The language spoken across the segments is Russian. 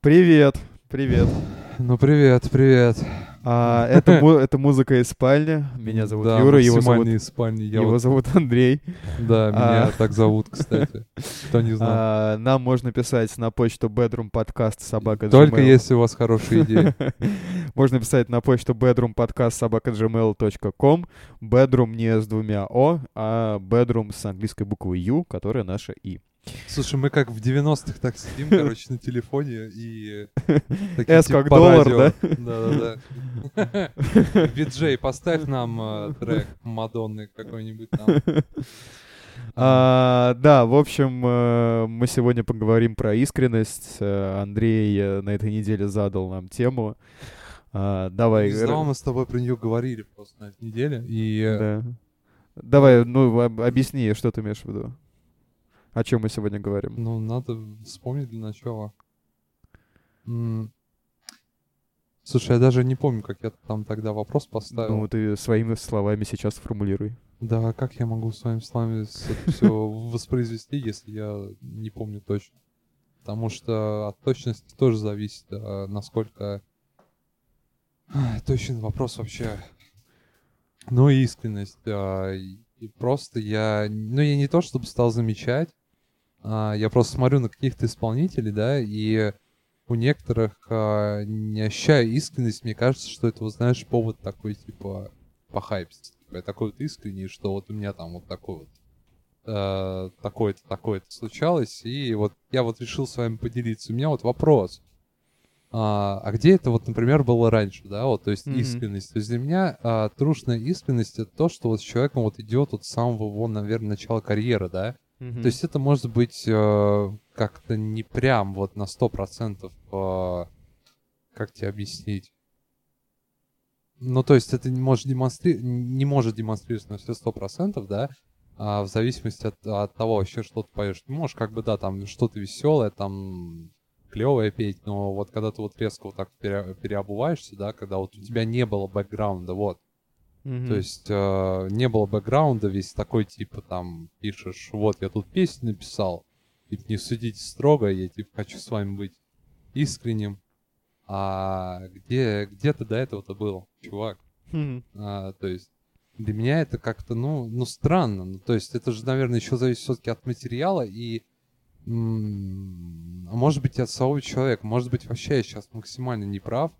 Привет, привет. Ну привет, привет. А, это, это музыка из спальни. Меня зовут да, Юра, его зовут, из спальни. Я его вот- зовут Андрей. Да, меня А. так зовут, кстати. Кто не знал. А, нам можно писать на почту bedroom podcast собака Только если у вас хорошие идеи. Можно писать на почту bedroom podcast собака gmail.com. Bedroom не с двумя О, а bedroom с английской буквой Ю, которая наша И. Слушай, мы как в 90-х так сидим, короче, на телефоне и... S типа, как доллар, радио. Да-да-да. Виджей, поставь нам э, трек Мадонны какой-нибудь там. А, да, в общем, э, мы сегодня поговорим про искренность. Э, Андрей на этой неделе задал нам тему. А, Давай. Не знал, мы с тобой про нее говорили просто на этой неделе. И Да. Давай, ну, об- объясни, что ты имеешь в виду. О чем мы сегодня говорим? Ну, надо вспомнить для начала. М. Слушай, я даже не помню, как я там тогда вопрос поставил. Ну, ты своими словами сейчас сформулируй. Да, как я могу своими словами все воспроизвести, если я не помню точно? Потому что от точности тоже зависит, а, насколько точен вопрос вообще. Ну и искренность. а, и и просто я, ну я не то чтобы стал замечать, а, я просто смотрю на каких-то исполнителей, да, и у некоторых а, не ощущаю искренность, мне кажется, что это, вот, знаешь, повод такой, типа, похайпиться. Типа, я такой вот искренний, что вот у меня там вот такой вот э, такое-то, такое-то случалось, и вот я вот решил с вами поделиться. У меня вот вопрос. А, а где это вот, например, было раньше, да, вот, то есть Мгм. искренность. То есть для меня а, трушная искренность это то, что вот с человеком вот идет от самого его, наверное, начала карьеры, да. То есть это может быть э, как-то не прям вот на сто процентов, э, как тебе объяснить? Ну, то есть это не может, демонстри... не может демонстрироваться на все сто процентов, да, а в зависимости от, от того вообще, что ты поешь. Ты можешь как бы, да, там что-то веселое, там клевое петь, но вот когда ты вот резко вот так пере- переобуваешься, да, когда вот у тебя не было бэкграунда, вот, то есть э, не было бэкграунда, весь такой типа там пишешь, вот я тут песню написал, типа не судите строго, я типа хочу с вами быть искренним. А где, где ты до этого-то был, чувак? Мгм. А, то есть для меня это как-то, ну, ну странно. Ну, то есть это же, наверное, еще зависит все-таки от материала и, м, а может быть, от самого человека. Может быть, вообще я сейчас максимально неправ.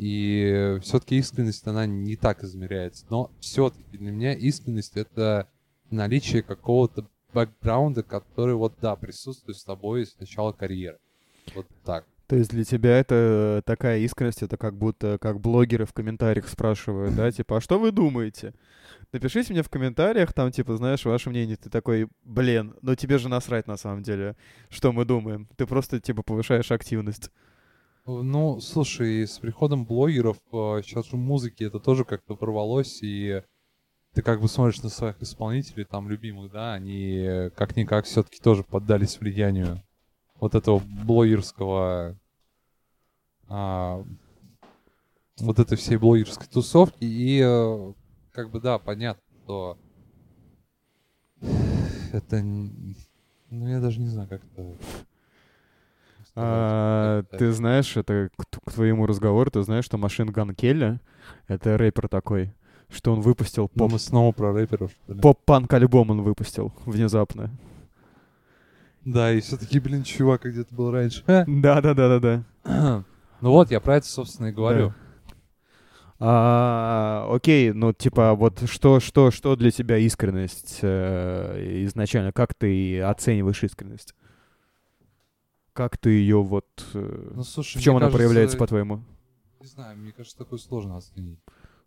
И все-таки искренность, она не так измеряется. Но все-таки для меня искренность это наличие какого-то бэкграунда, который вот, да, присутствует с тобой с начала карьеры. Вот так. То есть для тебя это такая искренность, это как будто как блогеры в комментариях спрашивают, да, типа, а что вы думаете? Напишите мне в комментариях, там, типа, знаешь, ваше мнение. Ты такой, блин, ну тебе же насрать на самом деле, что мы думаем. Ты просто, типа, повышаешь активность. Ну, слушай, с приходом блогеров э, сейчас же музыки это тоже как-то порвалось, и ты как бы смотришь на своих исполнителей, там, любимых, да, они э, как-никак все-таки тоже поддались влиянию вот этого блогерского, а, вот этой всей блогерской тусовки, и э, как бы, да, понятно, что это, ну, я даже не знаю, как это... А, сказать. ты знаешь, это к, к твоему разговору, ты знаешь, что Машин Ган Келли, это рэпер такой, что он выпустил Ну, поп, мы снова про рэперов, что ли? поп-панк альбом он выпустил внезапно. Да, и все-таки, блин, чувак, где ты был раньше? Да-да-да-да-да. ну вот, я про это, собственно, и говорю. А, окей, ну типа вот что, что, что для тебя искренность э, изначально? Как ты оцениваешь искренность? Как ты ее вот... э, Ну, слушай, в чем она проявляется, кажется, по-твоему? Не знаю, мне кажется, такое сложно оценить.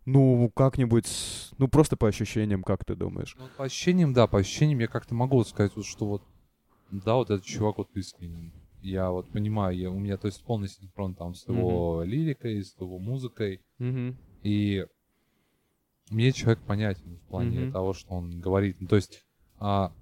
Ну, как-нибудь, ну просто по ощущениям, как ты думаешь? Ну, по ощущениям, да, по ощущениям я как-то могу сказать, вот, что вот, да, вот этот чувак вот искренен. Я вот понимаю, я, у меня, то есть, полный синхрон там с его лирикой, с его музыкой. И мне человек понятен в плане Мгм. того, что он говорит. Ну, то есть а,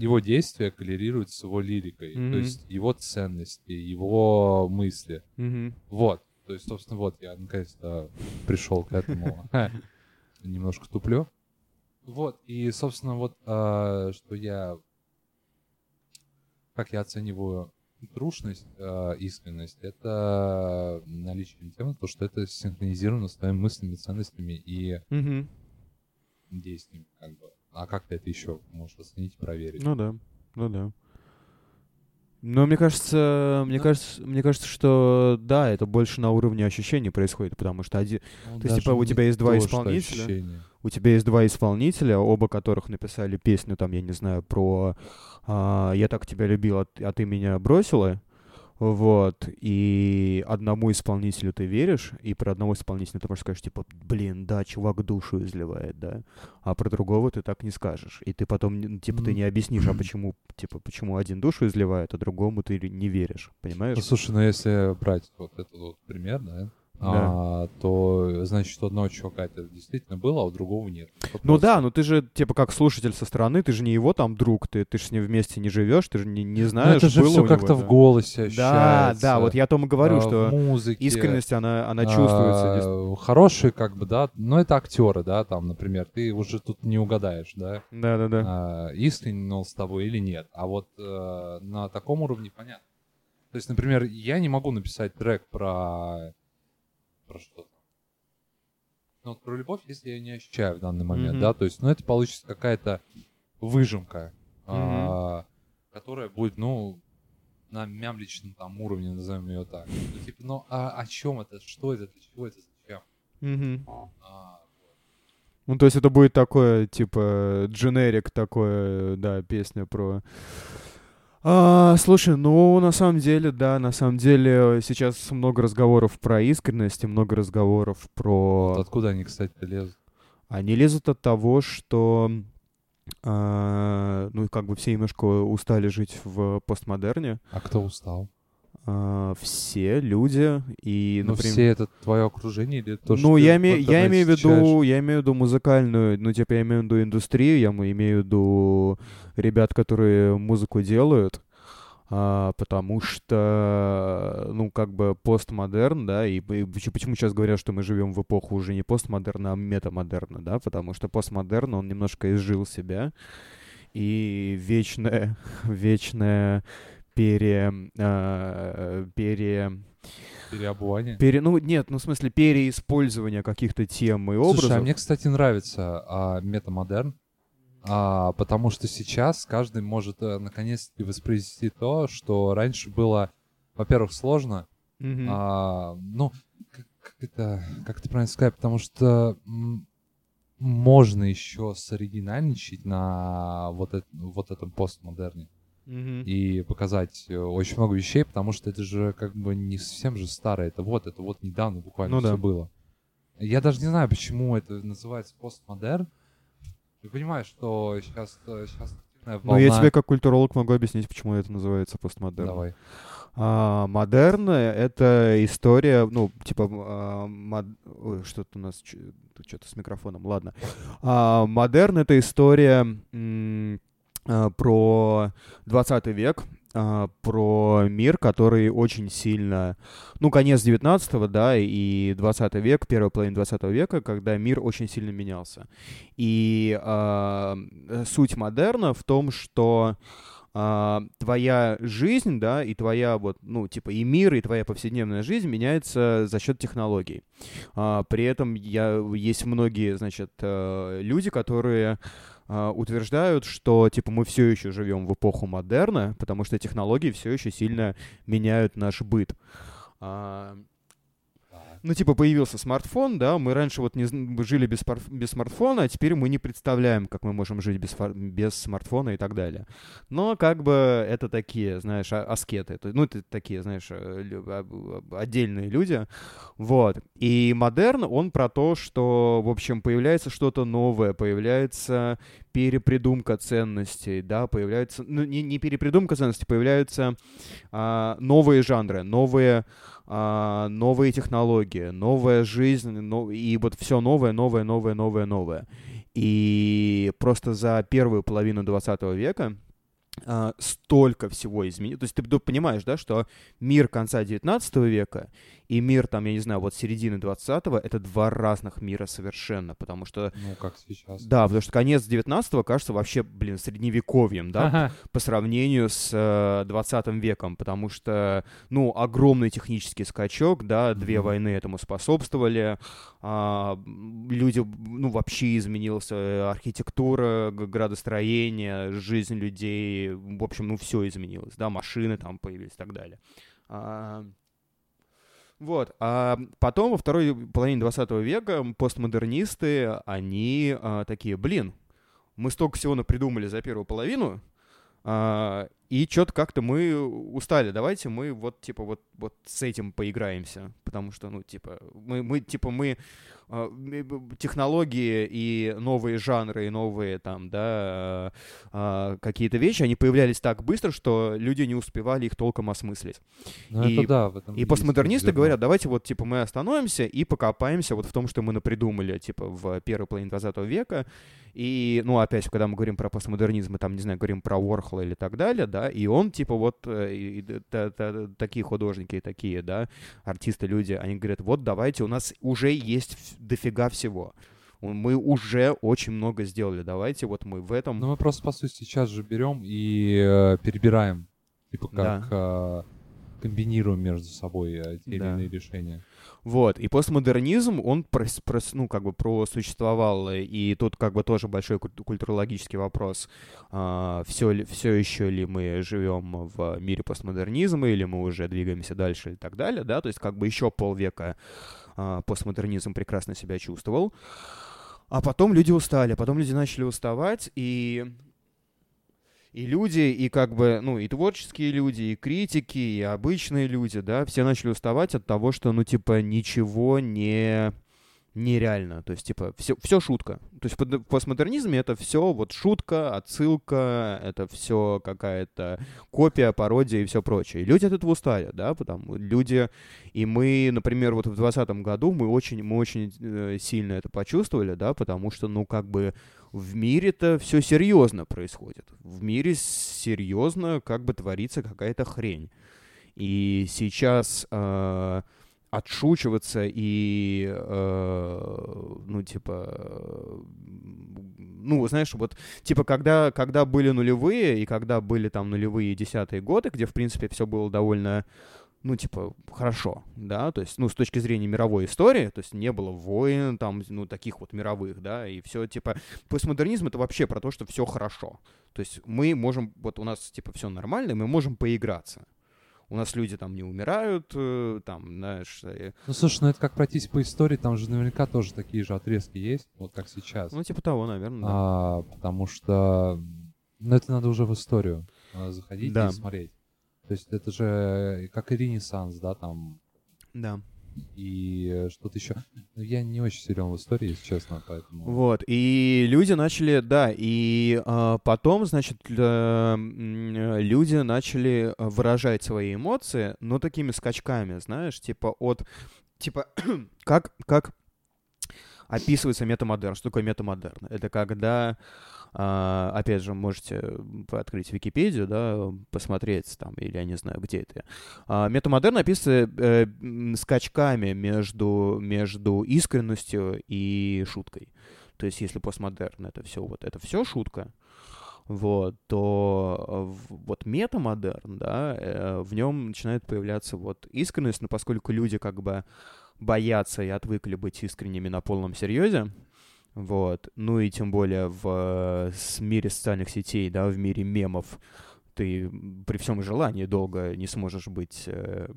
его действия коррелируют с его лирикой. Мгм. То есть его ценности, его мысли. Мгм. Вот. То есть, собственно, вот я наконец-то пришел к этому. Немножко туплю. Вот. И, собственно, вот а, что я... Как я оцениваю трушность, э, искренность — это наличие темы, то, что это синхронизировано с твоими мыслями, ценностями и действиями, как бы. А как ты это еще можешь оценить проверить? Ну да, ну да. Но мне кажется, мне Да. кажется, мне кажется, что да, это больше на уровне ощущений происходит, потому что один, Ну, то есть, типа, у тебя есть два исполнителя? у тебя есть два исполнителя, оба которых написали песню, там, я не знаю, про а, «Я так тебя любил, а ты, а ты меня бросила», вот, и одному исполнителю ты веришь, и про одного исполнителя ты можешь сказать, типа, блин, да, чувак душу изливает, да, а про другого ты так не скажешь, и ты потом, типа, ты не объяснишь, а почему, типа, почему один душу изливает, а другому ты не веришь, понимаешь? Ну, слушай, ну если брать вот этот вот пример, да, а, то значит, у одного чувака это действительно было, а у другого нет. Вот Ну да, ну ты же, типа, как слушатель со стороны, ты же не его там друг, ты, ты же с ним вместе не живешь, ты же не, не Ну, знаешь, это же все как-то в голосе Да, ощущается. да, вот я о том и говорю, а, что музыке, искренность, она, она чувствуется. а, хорошие, как бы, да, но это актеры, да, там, например, ты уже тут не угадаешь, да, Да-да-да. а, искренне он с тобой или нет. А вот э, на таком уровне понятно. То есть, например, я не могу написать трек про... Про что там? Ну, вот про любовь, если я не ощущаю в данный момент, Мгм. да, то есть, ну, это получится какая-то выжимка, а, которая будет, ну, на мямличном там уровне, назовем ее так. Ну, типа, ну, а о чем это? Что это? Для чего это? Зачем? Мгм. А, Ну, то есть это будет такое, типа, дженерик такое, да, песня про... А, слушай, ну, на самом деле, да, на самом деле сейчас много разговоров про искренность и много разговоров про... вот откуда они, кстати, лезут? Они лезут от того, что, а, ну, как бы все немножко устали жить в постмодерне. А кто устал? А, все люди и, Ну, например... все это твое окружение или то, что ну, ты я, в име- я имею в виду, я имею в виду музыкальную, ну, типа, я имею в виду индустрию, я имею в виду ребят, которые музыку делают, а, потому что, ну, как бы постмодерн, да, и, и поч- почему сейчас говорят, что мы живем в эпоху уже не постмодерна, а метамодерна, да, потому что постмодерн, он немножко изжил себя, и вечное, вечное пере, а, пере, Переобувание. Пере, ну, нет, ну, в смысле, переиспользование каких-то тем и образов. Слушай, а мне, кстати, нравится а, метамодерн, а, потому что сейчас каждый может э, наконец-таки воспроизвести то, что раньше было, во-первых, сложно, Мгм. а, ну, как, как это, как это правильно сказать, потому что можно еще соригинальничать на вот, эт- вот этом постмодерне Мгм. и показать э, очень много вещей, потому что это же как бы не совсем же старое, это вот, это вот недавно буквально Ну все да. было. Я даже не знаю, почему это называется постмодерн. Ты понимаешь, что сейчас, сейчас активная Ну, я волна- тебе как культуролог могу объяснить, почему это называется постмодерн. Давай. А, модерн — это история, ну, типа, а, мод- ой, что-то у нас, что-то с микрофоном, ладно. А, модерн — это история м, про 20 век, а, про мир, который очень сильно, ну, конец 19 да, и 20 век, первая половина 20 века, когда мир очень сильно менялся. И э, суть модерна в том, что а, твоя жизнь, да, и твоя вот, ну, типа, и мир, и твоя повседневная жизнь меняется за счет технологий. А, при этом я, есть многие, значит, э, люди, которые утверждают, что, типа, мы все еще живем в эпоху модерна, потому что технологии все еще сильно меняют наш быт. А, ну, типа, появился смартфон, да, мы раньше вот не жили без, без смартфона, а теперь мы не представляем, как мы можем жить без, без смартфона и так далее. Но, как бы, это такие, знаешь, а- аскеты, ну, это такие, знаешь, э, а- а- отдельные люди, вот. И модерн, он про то, что, в общем, появляется что-то новое, появляется перепридумка ценностей, да, появляется, ну, не, не перепридумка ценностей, появляются а, новые жанры, новые а, новые технологии, новая жизнь, но- и вот все новое, новое, новое, новое, новое. И просто за первую половину 20 века а, столько всего изменилось. То есть ты понимаешь, да, что мир конца 19 века и мир, там, я не знаю, вот середины 20-го, это два разных мира совершенно, потому что... Ну, как сейчас. Да, потому что конец 19-го кажется вообще, блин, средневековьем, да, ага. по сравнению с э, 20 веком, потому что, ну, огромный технический скачок, да, две mm-hmm. войны этому способствовали, а, люди, ну, вообще изменился э, архитектура, градостроение, жизнь людей, в общем, ну, все изменилось, да, машины там появились и так далее. А, вот. А потом, во второй половине 20 века, постмодернисты, они а, такие, блин, мы столько всего напридумали за первую половину, а, и что-то как-то мы устали. Давайте мы вот, типа, вот, вот с этим поиграемся. Потому что, ну, типа, мы, мы типа, мы а, технологии и новые жанры, и новые там, да, а, какие-то вещи, они появлялись так быстро, что люди не успевали их толком осмыслить. Ну, и, да, и постмодернисты говорят, давайте вот, типа, мы остановимся и покопаемся вот в том, что мы напридумали, типа, в первой половине 20 века. И, ну, опять, когда мы говорим про постмодернизм, мы там, не знаю, говорим про Уорхола или так далее, да, и он, типа, вот, э, и, и, та, та, такие художники, такие, да, артисты, люди, они говорят, вот, давайте, у нас уже есть дофига всего. Мы уже очень много сделали. Давайте вот мы в этом... Ну, мы просто, по сути, сейчас же берем и э, перебираем. Типа как да. э, комбинируем между собой э, те да. или иные решения. Вот, и постмодернизм, он, прос, прос, ну, как бы просуществовал, и тут как бы тоже большой культурологический вопрос, а, все, ли, все еще ли мы живем в мире постмодернизма, или мы уже двигаемся дальше и так далее, да, то есть как бы еще полвека а, постмодернизм прекрасно себя чувствовал, а потом люди устали, потом люди начали уставать, и и люди, и как бы, ну, и творческие люди, и критики, и обычные люди, да, все начали уставать от того, что, ну, типа, ничего не нереально. То есть, типа, все, все шутка. То есть в постмодернизме это все вот шутка, отсылка, это все какая-то копия, пародия и все прочее. И люди от этого устали, да, потому люди... И мы, например, вот в 2020 году мы очень, мы очень э, сильно это почувствовали, да, потому что, ну, как бы в мире-то все серьезно происходит. В мире серьезно как бы творится какая-то хрень. И сейчас э, отшучиваться и, э, ну, типа, ну, знаешь, вот, типа, когда, когда были нулевые, и когда были там нулевые десятые годы, где, в принципе, все было довольно ну, типа, хорошо, да, то есть, ну, с точки зрения мировой истории, то есть не было войн, там, ну, таких вот мировых, да, и все, типа, постмодернизм — это вообще про то, что все хорошо, то есть мы можем, вот у нас, типа, все нормально, мы можем поиграться, у нас люди там не умирают, э, там, знаешь... И... Ну, слушай, ну это как пройтись по истории, там же наверняка тоже такие же отрезки есть, вот как сейчас. Ну, типа того, наверное, да. А, потому что, ну, это надо уже в историю заходить да. и смотреть. То есть это же как и Ренессанс, да, там. Да. И что-то еще. Ну, я не очень силен в истории, если честно, поэтому. Вот. И люди начали, да, и а, потом, значит, э, люди начали выражать свои эмоции, но такими скачками, знаешь, типа от. Типа, как, как описывается метамодерн. Что такое метамодерн? Это когда а, опять же, можете открыть Википедию, да, посмотреть там, или я не знаю, где это. А, метамодерн описывается э, скачками между, между искренностью и шуткой. То есть, если постмодерн это все вот это все шутка, вот, то вот метамодерн, да, э, в нем начинает появляться вот искренность, но поскольку люди как бы боятся и отвыкли быть искренними на полном серьезе, вот. Ну и тем более в мире социальных сетей, да, в мире мемов, ты при всем желании долго не сможешь быть э,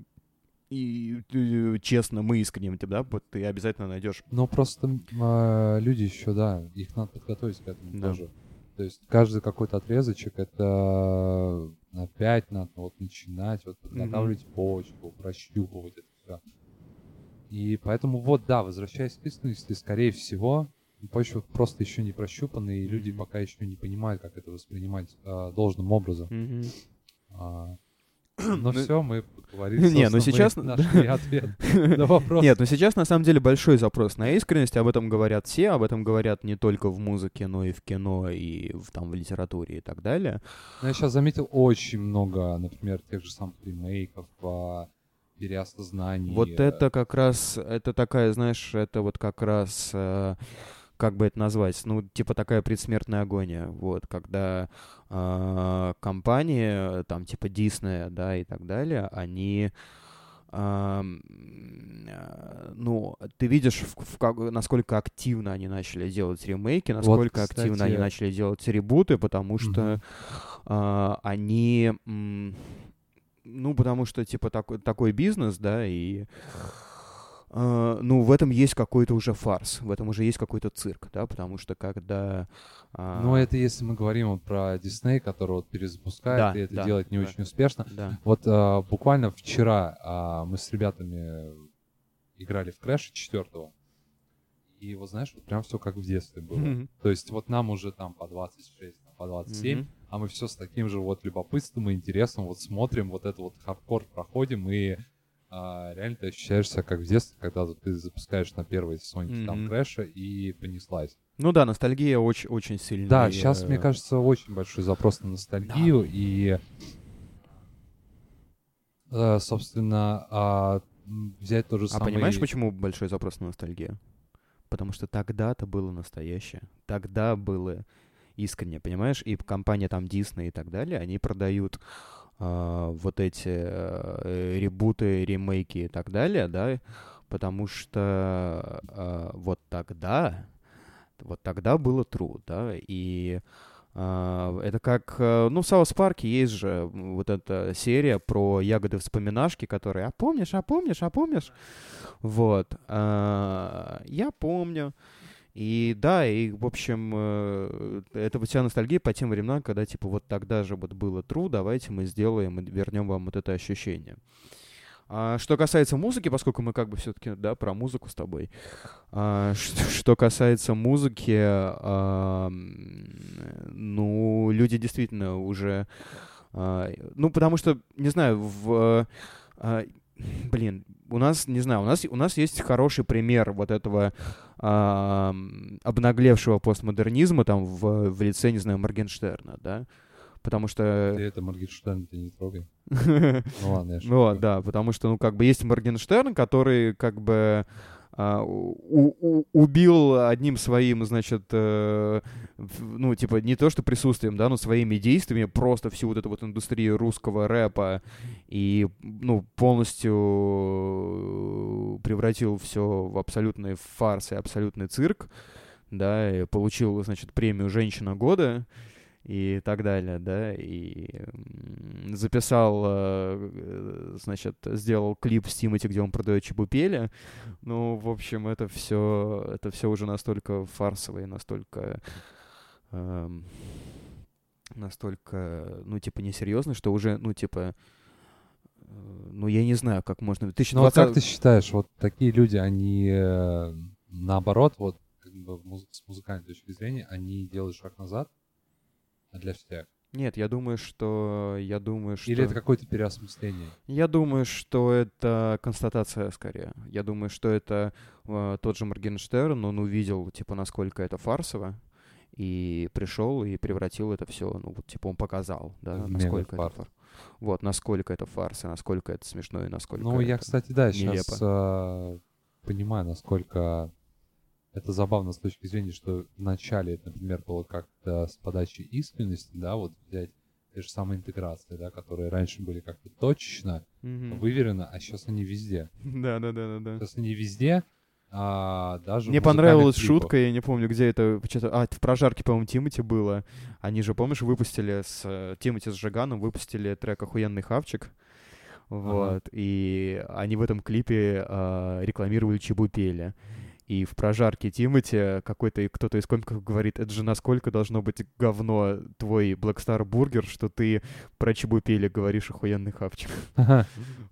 и, и честным и искренним, да, вот ты обязательно найдешь. Ну просто э, люди еще, да, их надо подготовить к этому да. тоже. То есть каждый какой-то отрезочек это опять надо вот начинать, вот подготавливать mm-hmm. почву, прощупывать это все. И поэтому вот, да, возвращаясь к искренности, скорее всего, почва просто еще не прощупана, и люди пока еще не понимают, как это воспринимать а, должным образом. Mm-hmm. А, Ну все, мы поговорили. Не, ну сейчас... Нашли ответ на вопрос. Нет, ну сейчас на самом деле большой запрос на искренность, об этом говорят все, об этом говорят не только в музыке, но и в кино, и в, там, в литературе и так далее. Ну, я сейчас заметил очень много, например, тех же самых ремейков, а, переосознаний. Вот это как раз, это такая, знаешь, это вот как раз э, как бы это назвать, ну, типа такая предсмертная агония, вот, когда э, компании, там, типа Диснея, да, и так далее, они, э, ну, ты видишь, в, в, как, насколько активно они начали делать ремейки, насколько вот, активно они начали делать ребуты, потому что э, они... Ну, потому что, типа, такой, такой бизнес, да, и ну, в этом есть какой-то уже фарс, в этом уже есть какой-то цирк, да, потому что когда... Uh... Ну, это если мы говорим вот про Дисней, который вот перезапускает, да, и это да, делает не да, очень успешно. Да. Вот uh, буквально вчера мы с ребятами играли в Crash четвертого, и вот знаешь, вот прям все как в детстве было. Mm-hmm. То есть вот нам уже там по 26, по 27, mm-hmm. а мы все с таким же вот любопытством и интересом вот смотрим, вот это вот хардкор проходим, и а реально ты ощущаешь себя как в детстве, когда ты запускаешь на первой Sonic mm-hmm. там крэша и понеслась. Ну да, ностальгия очень, очень сильная. Да, сейчас, мне кажется, очень большой запрос на ностальгию, да. и, э, собственно, а, взять то же а самое... А понимаешь, почему большой запрос на ностальгию? Потому что тогда-то было настоящее. Тогда было искренне, понимаешь? И компания там Disney и так далее, они продают а, вот эти э, ребуты, ремейки и так далее, да, потому что э, вот тогда, вот тогда было true, да, и Uh, это как, uh, ну, в Саус Парке есть же вот эта серия про ягоды вспоминашки, которые, а помнишь, а помнишь, а помнишь? Вот. Uh, я помню. И да, и, в общем, э, это вот вся ностальгия по тем временам, когда, типа, вот тогда же вот было true, давайте мы сделаем и вернем вам вот это ощущение. А что касается музыки, поскольку мы как бы все-таки, да, про музыку с тобой. А, что, что касается музыки, а, ну, люди действительно уже... А, ну, потому что, не знаю, в... А, блин, у нас, не знаю, у нас, у нас есть хороший пример вот этого э, обнаглевшего постмодернизма там в, в лице, не знаю, Моргенштерна, да, потому что... Ты это Моргенштерн ты не трогай. Ну ладно, я Вот, да, потому что, ну, как бы есть Моргенштерн, который как бы а, у, убил одним своим, значит, э, ну, типа, не то что присутствием, да, но своими действиями просто всю вот эту вот индустрию русского рэпа и, ну, полностью превратил все в абсолютный фарс и абсолютный цирк, да, и получил, значит, премию «Женщина года», и так далее, да, и записал, э, значит, сделал клип с Тимати, где он продает чебупели. Ну, в общем, это все, это все уже настолько фарсово и настолько, э, настолько, ну, типа, несерьезно, что уже, ну, типа, э, ну, я не знаю, как можно... 2020... Ну, а как ты считаешь, вот такие люди, они э, наоборот, вот, как бы с музыкальной точки зрения, они делают шаг назад, для всех. Нет, я думаю, что... Я думаю, что... Или это какое-то переосмысление? Я думаю, что это констатация скорее. Я думаю, что это э, тот же Моргенштерн, он увидел, типа, насколько это фарсово, и пришел и превратил это все, ну, вот, типа, он показал, да, в насколько это фарс. Вот, насколько это фарс, и насколько это смешно, и насколько Ну, я, кстати, да, нелепо. сейчас э, понимаю, насколько это забавно с точки зрения, что в начале это, например, было как-то с подачи искренности, да, вот взять те же самые интеграции, да, которые раньше были как-то точечно, mm-hmm. выверено, а сейчас они везде. Да, да, да, да, да. Сейчас они везде, а даже Мне понравилась клипах. шутка, я не помню, где это, а, в прожарке, по-моему, Тимати было. Они же, помнишь, выпустили с э, Тимати с Жиганом, выпустили трек «Охуенный хавчик». Вот, ага. и они в этом клипе э, рекламировали Чебупели. И в прожарке Тимати какой-то кто-то из комиков говорит, это же насколько должно быть говно твой Black Star Burger, что ты про Чебупели говоришь охуенный хавчик.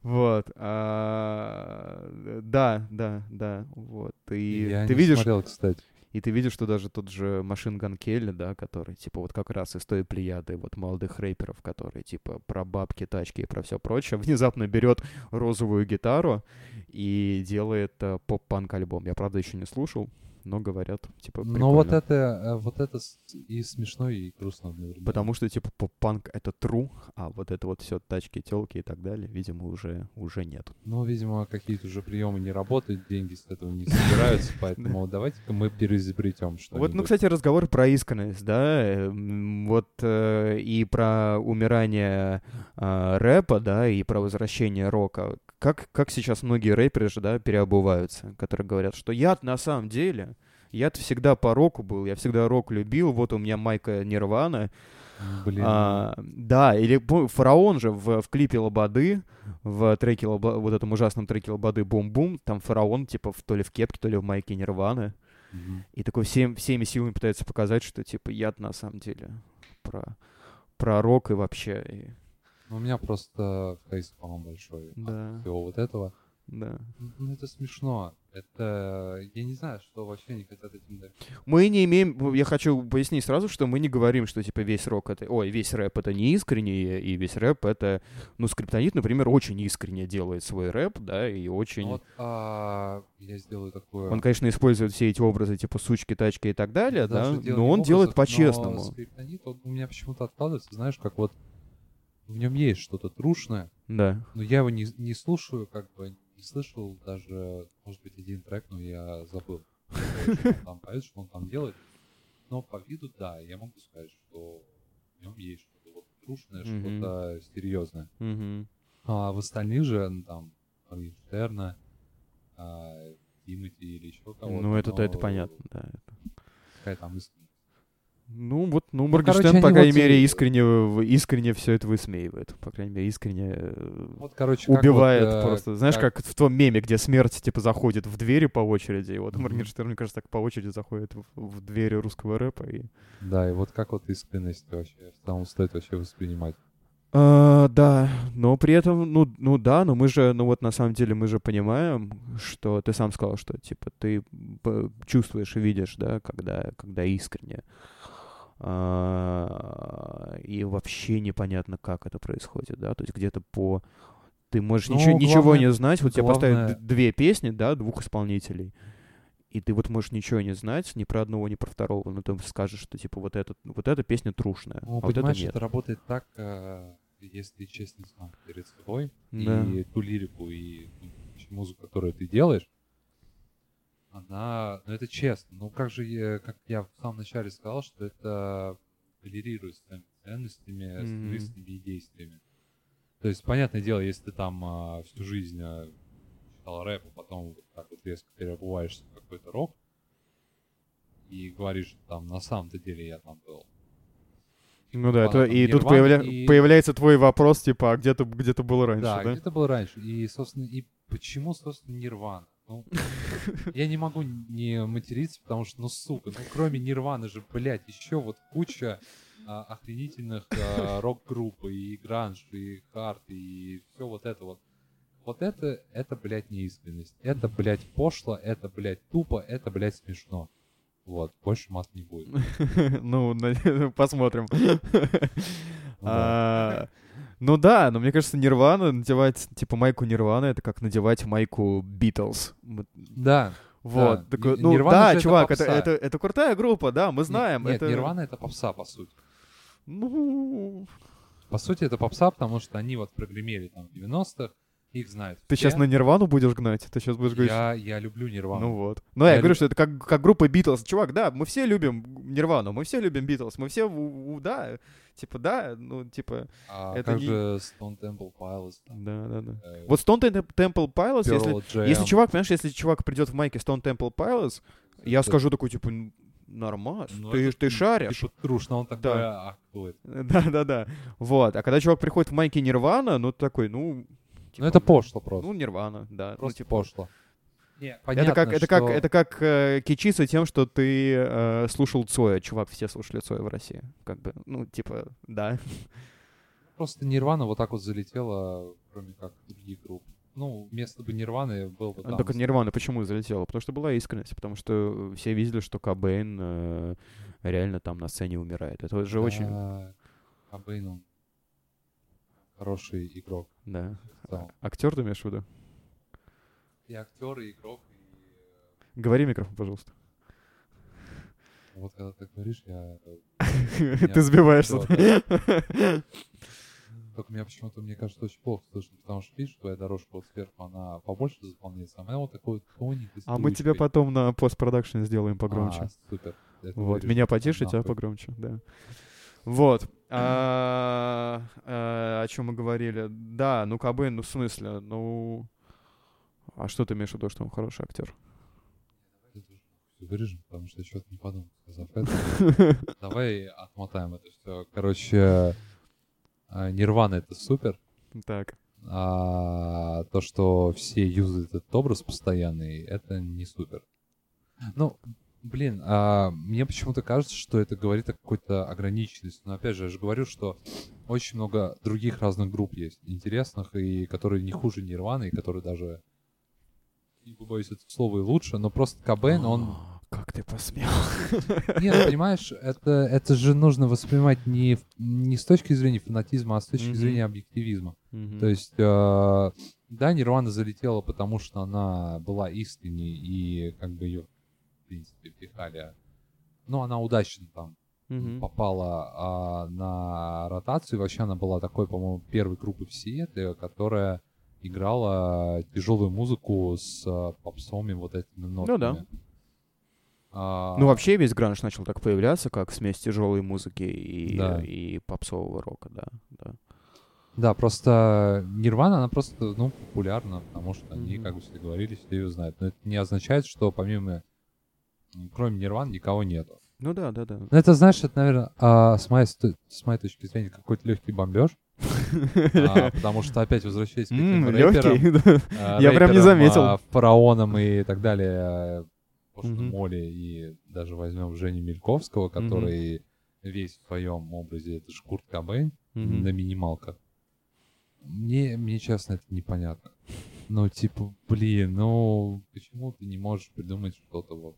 Вот. А, да, да, да. Вот. И Я ты не видишь... смотрел, кстати. И ты видишь, что даже тот же Машин Ган Келли, да, который, типа, вот как раз из той плеяды вот молодых рэперов, которые, типа, про бабки, тачки и про все прочее, внезапно берет розовую гитару и делает э, поп-панк альбом. Я, правда, еще не слушал, но говорят, типа, прикольно. Ну вот это, э, вот это и смешно, и грустно одновременно. Потому что, типа, поп-панк — это true, а вот это вот все тачки, телки и так далее, видимо, уже, уже нет. Ну, видимо, какие-то уже приемы не работают, деньги с этого не собираются, поэтому давайте-ка мы переизобретем что Вот, ну, кстати, разговор про искренность, да, вот э, и про умирание э, рэпа, да, и про возвращение рока. Как, как сейчас многие рэперы же, да, переобуваются, которые говорят, что я на самом деле я-то всегда по року был, я всегда рок любил, вот у меня майка Нирвана. Блин. А, да, или Фараон же в, в клипе Лободы, в треке Лобо, вот этом ужасном треке Лободы «Бум-бум», там Фараон типа в, то ли в кепке, то ли в майке Нирваны. Мгм. И такой всем, всеми силами пытается показать, что типа я на самом деле про, про рок и вообще. и- Ну, У меня просто фейспалм большой от Да. всего вот этого. Да. Ну, это смешно. Это... Я не знаю, что вообще они хотят этим дать. Мы не имеем, я хочу пояснить сразу, что мы не говорим, что типа весь рок это, ой, весь рэп это не искренний, и весь рэп это, ну, Скриптонит, например, очень искренне делает свой рэп, да, и очень... Вот а, я сделаю такое... Он, конечно, использует все эти образы, типа сучки, тачки и так далее, да, но он в делает по-честному. Но скриптонит, он у меня почему-то откладывается, знаешь, как вот в нем есть что-то трушное, Да. но я его не, не слушаю, как бы слышал даже, может быть, один трек, но я забыл, что он там поет, что он там делает. Но по виду, да, я могу сказать, что в нем есть что-то вот трушное, Мгм. что-то серьезное. Мгм. А в остальных же, ну, там, Моргенштерна, а, Тимати или еще кого-то. Ну, это, но это понятно, да. Какая там искренность. Ну, вот, ну, короче, Моргенштерн, они по крайней вот, мере, э, искренне, искренне все это высмеивает. По крайней мере, искренне э, Вот, короче, как убивает вот, э, просто. Знаешь, как... в том меме, где смерть, типа, заходит в двери по очереди. И вот. Моргенштерн, мне кажется, так по очереди заходит в, в двери русского рэпа. И... Да, и вот как вот искренность вообще целом стоит вообще воспринимать. А, да, но при этом, ну, ну да, но мы же, ну вот на самом деле мы же понимаем, что ты сам сказал, что типа ты чувствуешь и видишь, да, когда, когда искренне. А, и вообще непонятно, как это происходит, да, то есть где-то по... Ты можешь Ну, ничего, ничего главное- не знать, вот тебе поставят главное- две песни, да, двух исполнителей, и ты вот можешь ничего не знать ни про одного, ни про второго, но ты скажешь, что типа вот, этот, вот эта песня трушная, Ну, а вот это нет. это работает так, э, если честно сам перед собой, Да. и ту лирику, и ну, музыку, которую ты делаешь, она, ну это честно. Ну как же, я, как я в самом начале сказал, что это коллерирует с твоими ценностями, с Мгм. мыслями и действиями. То есть, понятное дело, если ты там а, всю жизнь а, читал рэп, а потом вот так вот резко переобуваешься в какой-то рок, и говоришь, что там на самом-то деле я там был. Ну да, это, и тут появля- и- появляется твой вопрос, типа, а где ты, где ты был раньше, да, да? где-то был раньше. И, собственно, и почему, собственно, Нирвана? Ну, я не могу не материться, потому что, ну, сука, ну, кроме Нирваны же, блядь, еще вот куча а, охренительных а, рок-групп, и гранж, и хард, и все вот это вот. Вот это, это, блядь, неискренность. Это, блядь, пошло, это, блядь, тупо, это, блядь, смешно. Вот, больше мат не будет. Ну, посмотрим. Ну А, Ну да, но мне кажется, Нирвана, надевать, типа, майку Нирвана, это как надевать майку Битлз. Да. Вот, Да, такой, Ни- ну Нирвана да, это чувак, это, это, это крутая группа, да, мы знаем. Нет, это... Нирвана это попса, по сути. Ну, По сути, это попса, потому что они вот прогремели там в 90-х, их знают ты все. сейчас на Нирвану будешь гнать? Ты сейчас будешь говорить, я, я люблю Нирвану. Ну вот. Ну, я, Я говорю, люб- что это как, как группа Битлз. Чувак, да, мы все любим Нирвану, мы все любим Битлз, мы все, у- у- да, типа, да, ну, типа, а это как не- же Stone Temple Pilots? Там, да, да, да. э, Вот Stone Tem- Temple Pilots, если, Jam. если чувак, понимаешь, если чувак придет в майке Stone Temple Pilots, я Это- скажу такой, типа, «Н- нормас, Ну, ты, это ты шаришь. Типа трушно, он такой, Да. а кто это? Да, да, да. Вот. А когда чувак приходит в майке Нирвана, ну, такой, ну... типа, Ну это пошло просто. Ну, Нирвана, да. ну, просто типа, пошло. Не, Это понятно, как, это как, что- это как э, кичиться тем, что ты э, слушал Цоя. Чувак, все слушали Цоя в России. Как бы, ну, типа, да. Просто Нирвана вот так вот залетела, кроме как других групп. ну, вместо бы Нирваны был бы А там... Только Нирвана почему залетела? Потому что была искренность, потому что все видели, что Кобейн э, реально там на сцене умирает. Это же очень... Да, Кобейн, он хороший игрок. Да. Актер ты имеешь в виду? И актер, и игрок, и... Говори в микрофон, пожалуйста. Вот когда ты говоришь, я... Ты сбиваешься. Только меня почему-то, мне кажется, очень плохо слышно, потому что, видишь, твоя дорожка вот сверху, она побольше заполняется, а меня вот такой вот тоненькой А мы тебя потом на постпродакшн сделаем погромче. А, супер. Это Вот, меня потише, тебя Нахуй. погромче, да. Вот. А, а, О чем мы говорили? Да, ну Кобейн, ну в смысле, ну... А что ты имеешь в виду, что он хороший актер? Вырежем, потому что я что-то не подумал, сказав это. Давай отмотаем это все. Короче, а, Нирвана это супер. Так. А то, что все юзают этот образ постоянный, это не супер. Ну, блин, а, мне почему-то кажется, что это говорит о какой-то ограниченности. Но опять же, я же говорю, что очень много других разных групп есть, интересных, и которые не хуже Нирваны, и которые даже, не побоюсь этого слова, и лучше, но просто Кобейн, он О, Как ты посмел? нет, ну, понимаешь, это, это же нужно воспринимать не, не с точки зрения фанатизма, а с точки Мгм. зрения объективизма. Мгм. То есть, э, да, Нирвана залетела, потому что она была искренней, и как бы ее, принципе, пихали. Ну, она удачно там Мгм. попала а, на ротацию. Вообще она была такой, по-моему, первой группой в Сиэтле, которая играла тяжелую музыку с а, попсовыми вот этими нотами. Ну да. А, Ну, вообще весь гранж начал так появляться, как смесь тяжелой музыки и, Да. и попсового рока, да. да. Да, просто Нирвана, она просто, ну, популярна, потому что они, Мгм. как бы все говорили, все ее знают. Но это не означает, что помимо, кроме Нирван, никого нету. Ну да, да, да. Ну, это, знаешь, это, наверное, а, с, моей, с моей точки зрения, какой-то легкий бомбеж. А, потому что опять возвращаясь к этим рэперам, Легкий, а, Я прям не заметил. а, фараонам и так далее, Мгм. Молли и даже возьмем Женю Мельковского, который весь в своем образе, это же Курт Кобейн на минималках. Мне, мне честно, это непонятно. Ну, типа, блин, ну, почему ты не можешь придумать что-то вот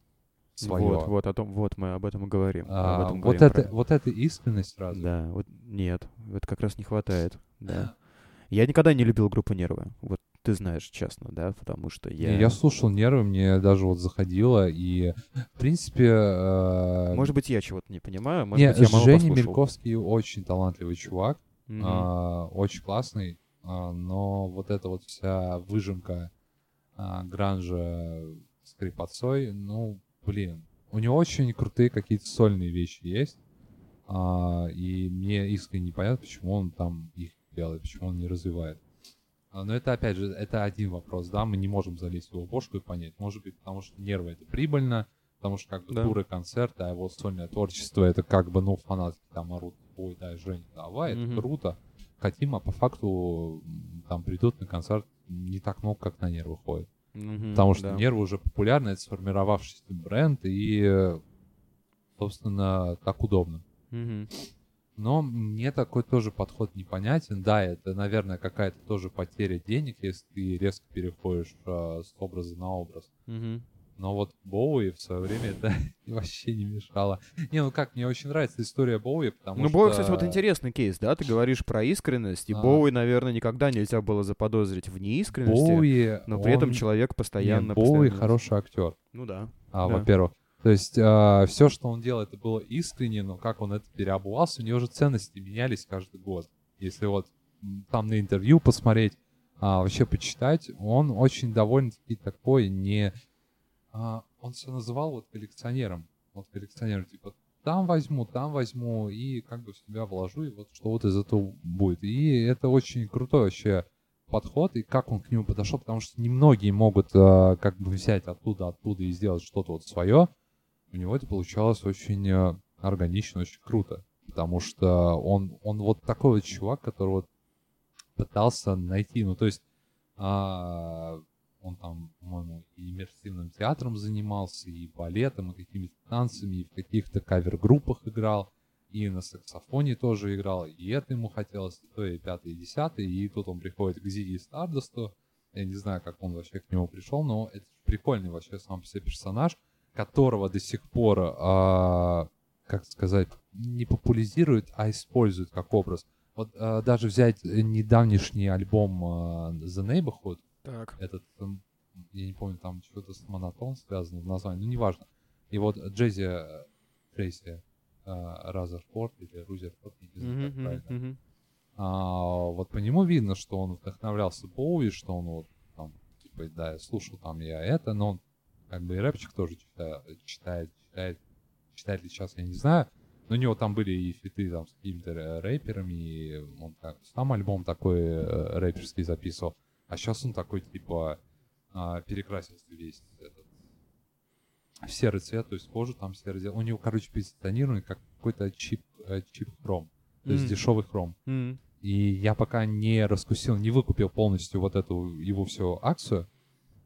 свое? Вот, вот, о том, вот мы об этом и говорим. А, об этом вот, говорим это, правильно. вот эта искренность сразу. Да, вот нет, это как раз не хватает, да. Я никогда не любил группу Нервы, вот ты знаешь, честно, да, потому что Я... я... слушал нервы, мне даже вот заходило, и, в принципе... э, Может быть, я чего-то не понимаю, может не, быть, я мало Женя послушал. Мельковский очень талантливый чувак, Мгм. а, очень классный, а, но вот эта вот вся выжимка а, гранжа скрипотцой, ну, блин, у него очень крутые какие-то сольные вещи есть, а, и мне искренне непонятно, почему он там их делает, почему он не развивает. А, Но это, опять же, это один вопрос, да, мы не можем залезть в его бошку и понять. Может быть, потому что нервы это прибыльно, потому что как бы Да. туры, концерты, а его сольное творчество это как бы, ну, фанатки там орут, ой, да, Жень, давай, Мгм. это круто. Хотим, а по факту там придут на концерт не так много, как на нервы ходят. Потому что да. нервы уже популярны, это сформировавшийся бренд, и, э, собственно, так удобно. Но мне такой тоже подход непонятен. Да, это, наверное, какая-то тоже потеря денег, если ты резко переходишь э, с образа на образ. Мгм. Но вот Боуи в свое время это вообще не мешало. Не, ну как, мне очень нравится история Боуи, потому Ну, что... Боуи, кстати, вот интересный кейс, да? Ты говоришь про искренность, и А. Боуи, наверное, никогда нельзя было заподозрить в неискренности, Боуи, но при этом он- человек Нет, постоянно... Боуи постоянно- хороший актер, Ну да. а, Да. во-первых. То есть все, что он делал, это было искренне, но как он это переобувался, у него же ценности менялись каждый год. Если вот там на интервью посмотреть, а, вообще почитать, он очень довольно-таки такой не... а, он все называл вот коллекционером. Вот коллекционером, типа, там возьму, там возьму, и как бы в себя вложу, и вот что вот из этого будет. И это очень крутой вообще подход, и как он к нему подошел, потому что немногие могут а, как бы взять оттуда, оттуда и сделать что-то вот свое. У него это получалось очень а, органично, очень круто. Потому что он, он вот такой вот чувак, который вот пытался найти, ну то есть а, он там, по-моему, и иммерсивным театром занимался, и балетом, и какими-то танцами, и в каких-то кавер-группах играл, и на саксофоне тоже играл, и это ему хотелось, и то, и пятое, и десятое, и тут он приходит к Зиги Стардосту, Я не знаю, как он вообще к нему пришел, но это прикольный вообще сам по себе персонаж, которого до сих пор, а, как сказать, не популяризируют, а используют как образ. Вот а, даже взять недавнешний альбом а, The Neighborhood, так. этот, я не помню, там что-то с монотон связано в названии, ну неважно. И вот Джези Трейси Разерфорд или Рузерфорд, не знаю, как правильно. А, вот по нему видно, что он вдохновлялся Боуи, что он вот там, типа, да, я слушал там я это, но он как бы и рэпчик тоже читает, читает, читает, читает ли сейчас, я не знаю. Но у него там были и фиты там с какими-то рэперами, и он как сам альбом такой э, рэперский записывал. А сейчас он такой, типа, э, перекрасился весь этот в серый цвет, то есть кожу там серый. У него, короче, позиционирован как какой-то чип, э, чип хром то есть mm. дешевый хром. Mm. И я пока не раскусил, не выкупил полностью вот эту его всю акцию,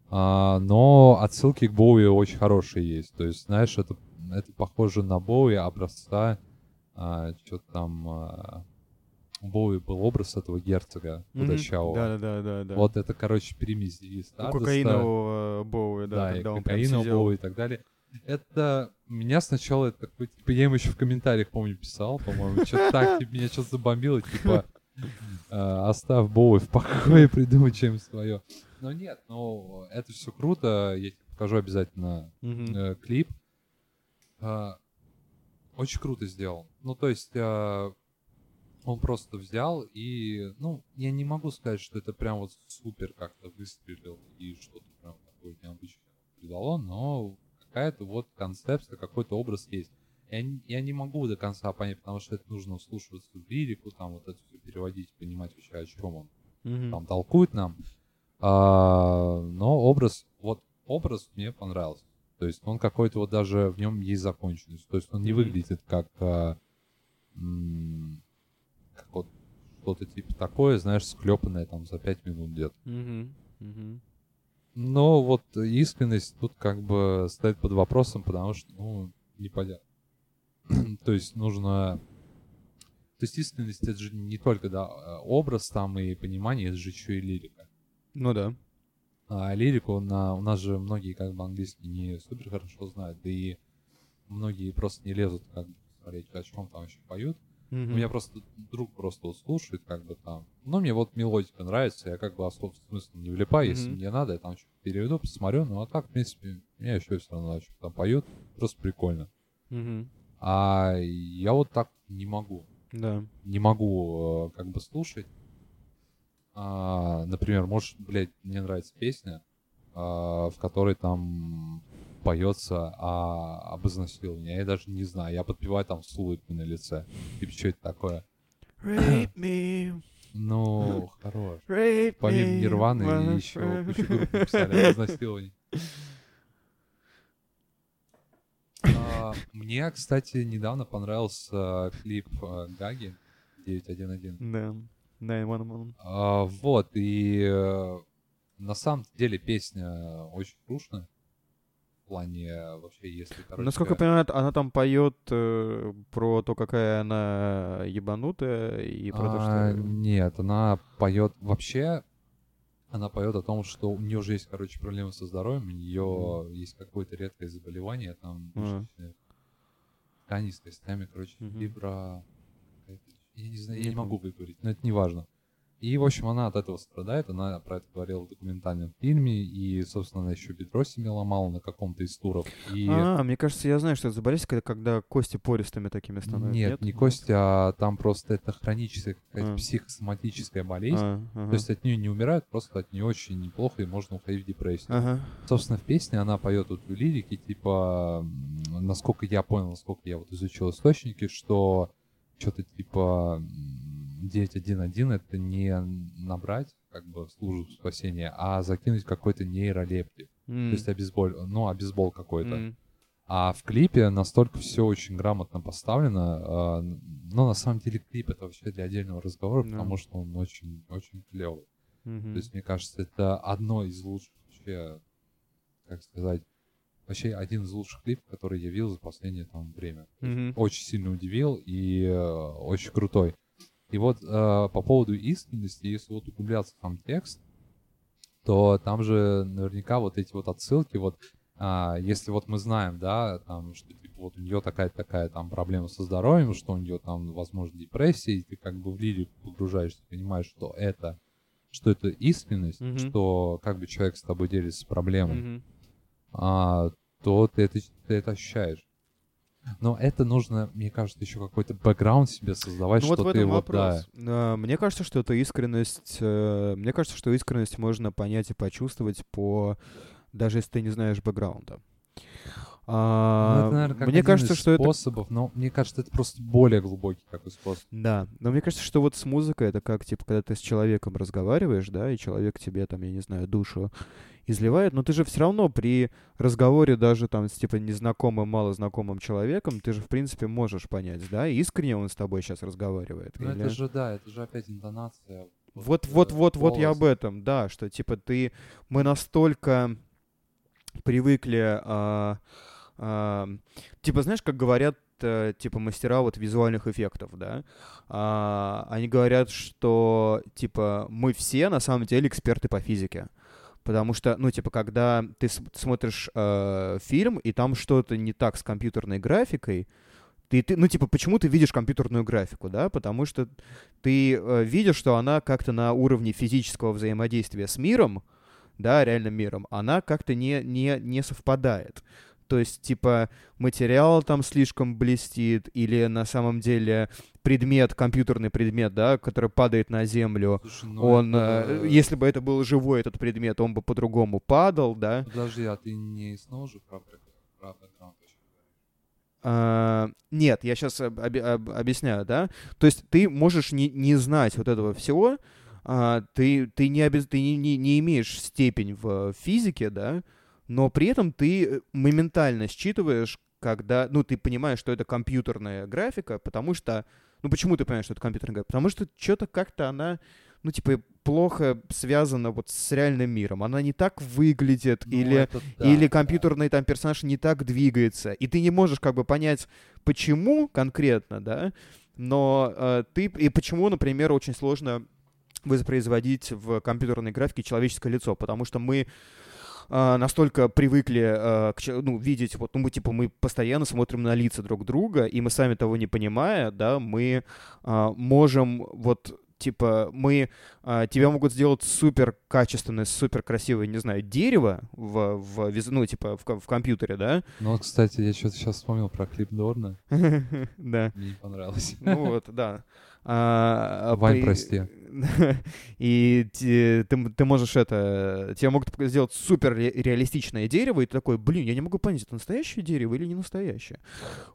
а, но отсылки к Боуи очень хорошие есть. То есть, знаешь, это, это похоже на Боуи образца, а, что там... А, Боуи был образ этого герцога худощавого. Mm-hmm. Да, да, да, да. Вот это, короче, примесь и У кокаинового Боуи, да, да когда и он кокаинового Боуи и так далее. Это меня сначала это такой, типа, я ему еще в комментариях, помню, писал, по-моему, что-то так, типа, меня что-то забомбило, типа, э, оставь Боуи в покое, придумай чем свое. Но нет, ну, это все круто, я тебе покажу обязательно э, клип. Э, очень круто сделал. Ну, то есть, э, он просто взял и, ну, я не могу сказать, что это прям вот супер как-то выстрелил и что-то прям такое необычное придало, но какая-то вот концепция, какой-то образ есть. Я, я не могу до конца понять, потому что это нужно слушаться в лирику, там вот это все переводить, понимать вообще, о чем он mm-hmm. там толкует нам. А, но образ, вот образ мне понравился. То есть он какой-то вот даже в нем есть законченность. То есть он не выглядит как, а, м- что-то типа такое, знаешь, склепанное там за пять минут где-то. Mm-hmm. Mm-hmm. Но вот искренность тут как бы стоит под вопросом, потому что, ну, непонятно. То есть нужно... То есть искренность это же не только, да, образ там и понимание, это же еще и лирика. Ну да. А лирику на, у нас же многие как бы английский не супер хорошо знают, да и многие просто не лезут как бы смотреть, о чем там еще поют. Mm-hmm. У меня просто друг просто вот слушает, как бы там. Ну, мне вот мелодика нравится, я как бы особо смысл не влипаю, если мне надо, я там что-то переведу, посмотрю. Ну, а так, в принципе, меня еще все равно что там поют, просто прикольно. Mm-hmm. А я вот так не могу. Да. Не могу э, как бы слушать. А, например, может, блядь, мне нравится песня, а, в которой там поется а, об изнасиловании. Я даже не знаю. Я подпеваю там с улыбкой на лице. Типа, что это такое? Rape me. Ну, хорош. Rape Помимо me, Нирваны и еще кучу групп написали об изнасиловании. А, мне, кстати, недавно понравился клип а, Гаги 911. Да, 911. А, вот, и э, на самом деле песня очень плане вообще, если, короче... Насколько я понимаю, она там поет э, про то, какая она ебанутая, и про а, то, что... Нет, она поет вообще... Она поет о том, что у нее уже есть, короче, проблемы со здоровьем, у нее mm. есть какое-то редкое заболевание, там, mm. ткани с костями, короче, mm-hmm. фибра... Я не знаю, я не могу выговорить, но это не важно. И, в общем, она от этого страдает, она про это говорила в документальном фильме, и, собственно, она еще бедро себе ломала на каком-то из туров. И... А, мне кажется, я знаю, что это за болезнь, когда, когда кости пористыми такими становятся. Нет, нет? не кости, а там просто это хроническая какая-то а. психосоматическая болезнь. А, ага. То есть от нее не умирают, просто от нее очень неплохо, и можно уходить в депрессию. Ага. Собственно, в песне она поет вот в лирике, типа, насколько я понял, насколько я вот изучил источники, что что-то типа 911 это не набрать как бы службу спасения, а закинуть какой-то нейролептик. Mm. То есть обезбол, ну, обезбол какой-то. Mm. А в клипе настолько все очень грамотно поставлено. Э, но на самом деле клип это вообще для отдельного разговора, mm. потому что он очень, очень клевый. Mm-hmm. То есть, мне кажется, это одно из лучших вообще, как сказать, вообще один из лучших клипов, который я видел за последнее там время. Mm-hmm. Очень сильно удивил и э, очень крутой. И вот э, по поводу искренности, если вот углубляться в сам текст, то там же наверняка вот эти вот отсылки, вот а, если вот мы знаем, да, там, что типа, вот у нее такая-такая там проблема со здоровьем, что у нее там, возможно, депрессия, и ты как бы в лирику погружаешься, понимаешь, что это, что это искренность, mm-hmm. что как бы человек с тобой делится проблемой, mm-hmm. а, то ты это, ты это ощущаешь. Но это нужно, мне кажется, еще какой-то бэкграунд себе создавать, ну, что вот ты вот вопрос. да. Мне кажется, что это искренность. Э, мне кажется, что искренность можно понять и почувствовать по даже если ты не знаешь бэкграунда. А, ну, это, наверное, мне кажется, что способов, это... но мне кажется, это просто более глубокий такой способ. Да, но мне кажется, что вот с музыкой это как, типа, когда ты с человеком разговариваешь, да, и человек тебе, там, я не знаю, душу изливает, но ты же все равно при разговоре даже там с, типа, незнакомым, малознакомым человеком, ты же, в принципе, можешь понять, да, искренне он с тобой сейчас разговаривает. Ну, или... это же, да, это же опять интонация. Вот, вот, вот, вот, вот я об этом, да, что, типа, ты, мы настолько привыкли... А, а, типа, знаешь, как говорят э, типа мастера вот визуальных эффектов, да, а, они говорят, что типа мы все на самом деле эксперты по физике. Потому что, ну, типа, когда ты смотришь э, фильм, и там что-то не так с компьютерной графикой, ты, ты, ну, типа, почему ты видишь компьютерную графику, да? Потому что ты э, видишь, что она как-то на уровне физического взаимодействия с миром, да, реальным миром, она как-то не, не, не совпадает. То есть, типа, материал там слишком блестит, или на самом деле предмет, компьютерный предмет, да, который падает на землю, Слушай, ну он, это... э, если бы это был живой этот предмет, он бы по-другому падал, да. Подожди, а ты не снова же про, про бэкграунд а, нет, я сейчас об, об, объясняю, да. То есть ты можешь не, не знать вот этого всего, а, ты, ты, не, обез... ты не, не, не имеешь степень в физике, да, но при этом ты э, моментально считываешь, когда, ну, ты понимаешь, что это компьютерная графика, потому что, ну, почему ты понимаешь, что это компьютерная графика? Потому что что-то как-то она, ну, типа, плохо связана вот с реальным миром. Она не так выглядит, ну, или, да, или компьютерный да. там персонаж не так двигается. И ты не можешь как бы понять, почему конкретно, да, но э, ты, и почему, например, очень сложно воспроизводить в компьютерной графике человеческое лицо, потому что мы Uh, настолько привыкли uh, к, ну, видеть, вот, ну, мы, типа, мы постоянно смотрим на лица друг друга, и мы сами того не понимая, да, мы uh, можем вот типа мы а, тебя могут сделать супер качественное, супер красивое, не знаю, дерево в, в ну типа в, в компьютере, да? Ну, кстати, я что-то сейчас вспомнил про клип Дорна. Да. Мне не понравилось. Ну вот, да. А, Вань, при... прости. и ты, ты можешь это... Тебе могут сделать супер реалистичное дерево, и ты такой, блин, я не могу понять, это настоящее дерево или не настоящее.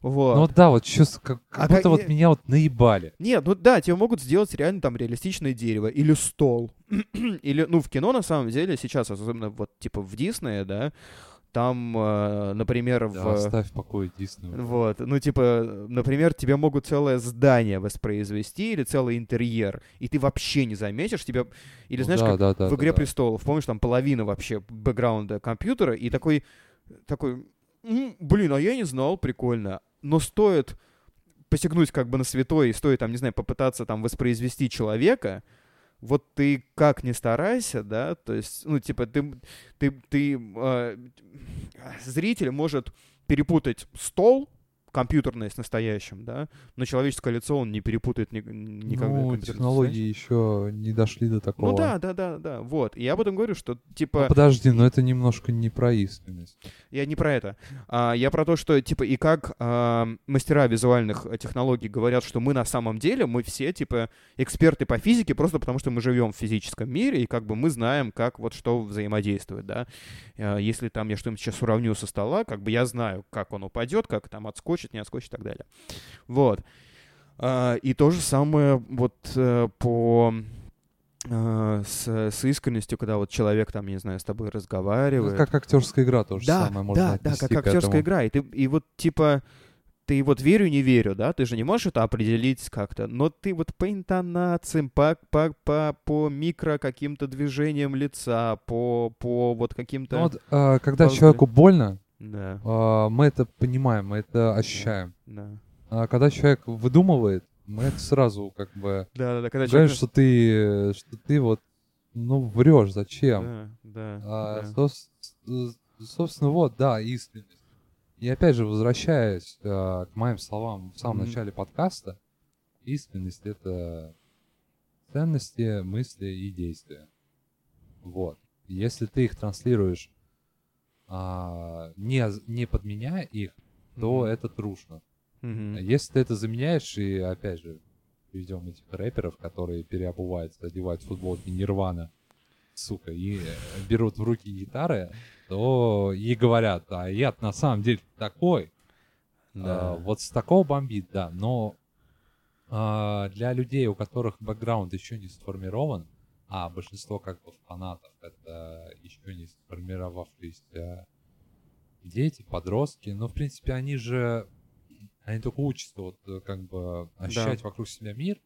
Вот. Ну да, вот чувство, как, как а будто как... вот меня вот наебали. Нет, ну да, тебе могут сделать реально там реалистичное дерево или стол. или, ну, в кино, на самом деле, сейчас, особенно вот типа в Диснее, да, там, э, например, да, в... оставь в покое Дисней. Вот, ну, типа, например, тебе могут целое здание воспроизвести или целый интерьер, и ты вообще не заметишь, тебя... Или ну, знаешь, да, как да, да, в «Игре да, престолов», помнишь, там половина вообще бэкграунда компьютера, и такой, такой, блин, а я не знал, прикольно. Но стоит посягнуть как бы на святой, и стоит, там, не знаю, попытаться там воспроизвести человека, вот ты как ни старайся, да, то есть, ну, типа, ты, ты, ты э, зритель может перепутать стол компьютерное с настоящим, да, но человеческое лицо он не перепутает ни, никогда. Ну, технологии еще не дошли до такого. Ну да, да, да, да, вот. И я об этом говорю, что типа... Ну, подожди, но это немножко не про искренность. Я не про это. А, я про то, что типа и как а, мастера визуальных технологий говорят, что мы на самом деле, мы все типа эксперты по физике, просто потому что мы живем в физическом мире, и как бы мы знаем, как вот что взаимодействует, да. А, если там я что-нибудь сейчас уравню со стола, как бы я знаю, как он упадет, как там отскочит, отскочит, не отскочит и так далее. Вот. А, и то же самое вот э, по э, с, с искренностью, когда вот человек там, не знаю, с тобой разговаривает. Ну, как актерская игра тоже да, самое можно Да, да, как актерская игра. И ты и вот типа ты вот верю, не верю, да, ты же не можешь это определить как-то, но ты вот по интонациям, по, по, по, по микро каким-то движениям лица, по, по вот каким-то... Ну, вот, э, когда по... человеку больно, да. А, мы это понимаем, мы это ощущаем. Да. А когда человек выдумывает, мы это сразу как бы да, да, да, когда человек... что ты, что ты вот ну, врешь, зачем? Да, да. А, да. соб- собственно, вот, да, искренность. И опять же, возвращаясь а, к моим словам в самом Мгм. начале подкаста, искренность — это ценности, мысли и действия. Вот. Если ты их транслируешь, а, не, не подменяя их, то Мгм. это трушно. Мгм. Если ты это заменяешь, и опять же, ведем этих рэперов, которые переобуваются, одевают футболки Нирвана, сука, и э, берут в руки гитары, то и говорят, а я на самом деле такой. Да. А, вот с такого бомбит, да. Но а, для людей, у которых бэкграунд еще не сформирован, а большинство как бы фанатов это еще не сформировавшиеся дети, подростки, но в принципе они же они только учатся вот э, как бы ощущать вокруг себя мир,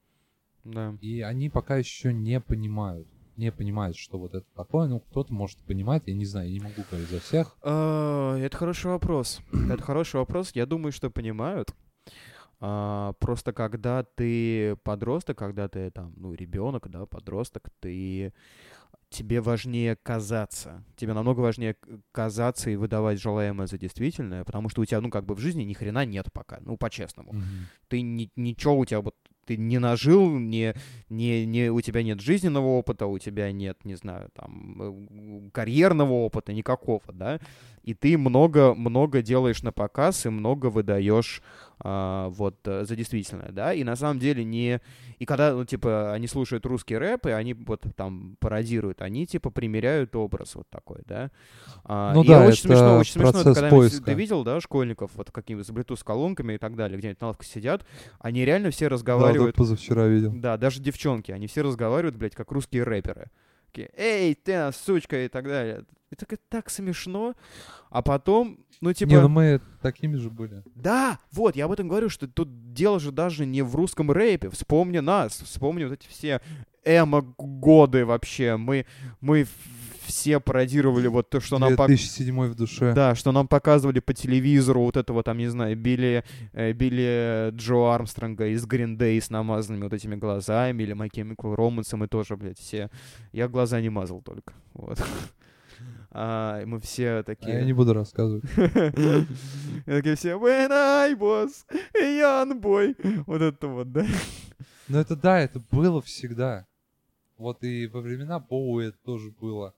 Да. и они пока еще не понимают, не понимают, что вот это такое. Ну, кто-то может понимать, я не знаю, я не могу говорить за всех. А, Это хороший вопрос. Это хороший вопрос. Я думаю, что понимают. А, Просто когда ты подросток, когда ты там, ну, ребенок, да, подросток, ты тебе важнее казаться. Тебе намного важнее казаться и выдавать желаемое за действительное, потому что у тебя, ну, как бы в жизни ни хрена нет пока, ну, по-честному. Ты ни- ничего у тебя вот ты не нажил, не, не, не, у тебя нет жизненного опыта, у тебя нет, не знаю, там, э, карьерного опыта никакого, да, и ты много-много делаешь на показ и много выдаешь а, вот э, за действительное, да, и на самом деле не... И когда, ну, типа, они слушают русский рэп, и они вот там пародируют, они, типа, примеряют образ вот такой, да. А, Ну и да, очень это смешно, очень смешно, процесс когда-нибудь поиска. ты видел, да, школьников, вот какими-то с Bluetooth-колонками и так далее, где-нибудь на лавке сидят, они реально все Да, разговаривают... вот позавчера видел. Да, даже девчонки, они все разговаривают, блядь, как русские рэперы. Такие, эй, ты, а, сучка, и так далее. Это так, так смешно. А потом, ну, типа... Не, ну мы такими же были. Да, вот, я об этом говорю, что тут дело же даже не в русском рэпе. Вспомни нас, вспомни вот эти все эмо-годы вообще. Мы, мы все пародировали вот то, что нам... пок- 2007 в душе. Да, что нам показывали по телевизору вот этого там, не знаю, Билли, э, Билли Джо Армстронга из Green Day с намазанными вот этими глазами, или My Chemical Romance, мы тоже, блядь, все... Я глаза не мазал только, вот. А, и мы все А такие... я не буду рассказывать. И Такие все When I was young boy. Вот это вот, да? Но это да, это было всегда. Вот и во времена Боуи это тоже было.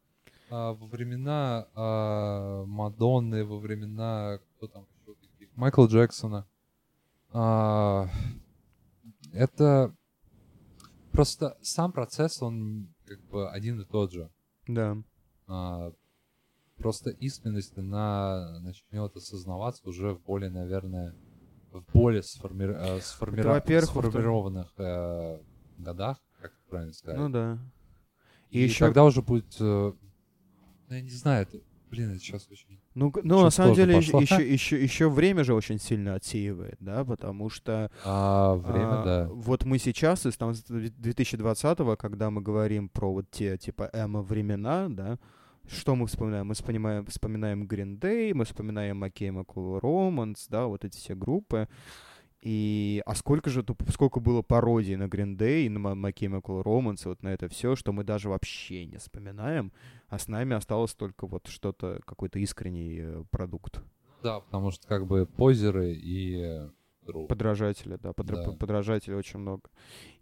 А во времена а, Мадонны, во времена кто там еще таких? Майкла Джексона. А, это просто сам процесс, он как бы один и тот же. Да. А, просто искренность, она начнет осознаваться уже в более, наверное, в более сформи- э, сформира- сформированных э, годах, как правильно сказать. Ну да. И, И ещё- тогда уже будет, э, ну, я не знаю, это, блин, это сейчас очень... Ну, ну на самом деле, пошло. еще, еще, еще время же очень сильно отсеивает, да, потому что А, время, а, да. вот мы сейчас, из там, с 2020-го, когда мы говорим про вот те, типа, эмо-времена, да, что мы вспоминаем? Мы вспоминаем, вспоминаем Green Day, мы вспоминаем My Chemical Romance, да, вот эти все группы. И, а сколько же, сколько было пародий на Green Day, и на My Chemical Romance, вот на это все, что мы даже вообще не вспоминаем, а с нами осталось только вот что-то, какой-то искренний э, продукт. Да, потому что как бы позеры и э. Подражатели, да, подра- Да. подражателей очень много.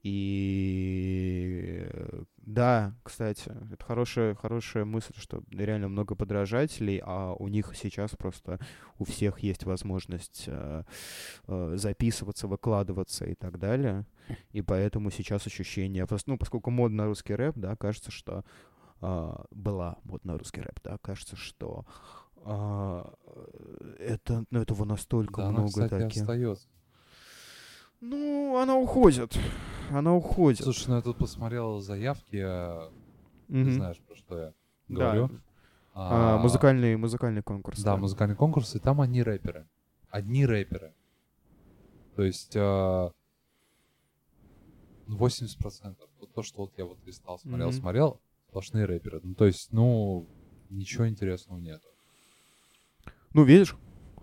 И э, да, кстати, это хорошая, хорошая мысль, что реально много подражателей, а у них сейчас просто у всех есть возможность э, э, записываться, выкладываться и так далее. И поэтому сейчас ощущение, ну, поскольку мод на русский рэп, да, кажется, что а, была мод на русский рэп, да, кажется, что а, это, ну, этого настолько Да, она, много кстати, таких. остается. Ну, она уходит. Она уходит. Слушай, ну я тут посмотрел заявки, э, ты знаешь, про что я Да. говорю. А, музыкальный, музыкальный конкурс. Да, музыкальный конкурс, и там одни рэперы. Одни рэперы. То есть э, 80%. Вот то, что вот я вот листал, смотрел, Мгм. смотрел, сплошные рэперы. Ну, то есть, ну, ничего интересного нет. Ну, видишь?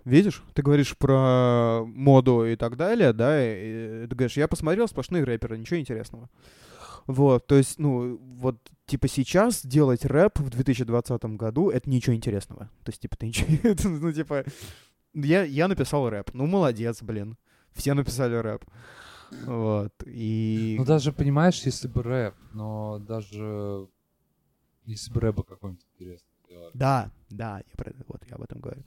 Видишь? Ты говоришь про моду и так далее, да? И, и ты говоришь, я посмотрел сплошные рэперы, ничего интересного. Вот, то есть, ну, вот, типа, сейчас делать рэп в 2020 году — это ничего интересного. То есть, типа, ты ничего... ну, типа, я, я написал рэп. Ну, молодец, блин. Все написали рэп. Вот, и... Ну, даже, понимаешь, если бы рэп, но даже если бы рэпа какой-нибудь интересный сделали. Да, да, я про, вот я об этом говорю.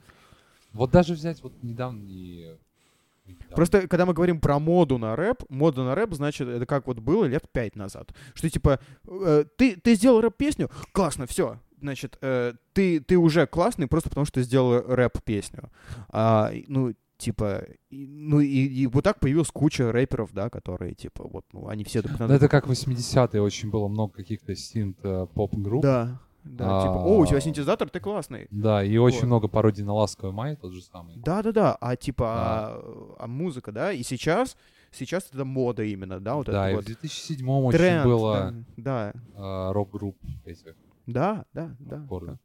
Вот даже взять вот недавно и Просто, когда мы говорим про моду на рэп, мода на рэп, значит, это как вот было лет пять назад. Что, типа, э, ты, ты сделал рэп-песню, классно, все, значит, э, ты, ты уже классный просто потому, что ты сделал рэп-песню. А, ну, типа, и, ну и, и вот так появилась куча рэперов, да, которые, типа, вот, ну, они все... Ну, это как 80-е, очень было много каких-то синт-поп-групп. Да, да, а, типа, о, у тебя синтезатор, ты классный. Да, и очень много пародий на «Ласковый май», тот же самый. Да-да-да, а типа, да. а, а музыка, да, и сейчас, сейчас это мода именно, да, вот да, это вот. в 2007 очень было да, да. А, рок-групп этих. Да, да, да. да.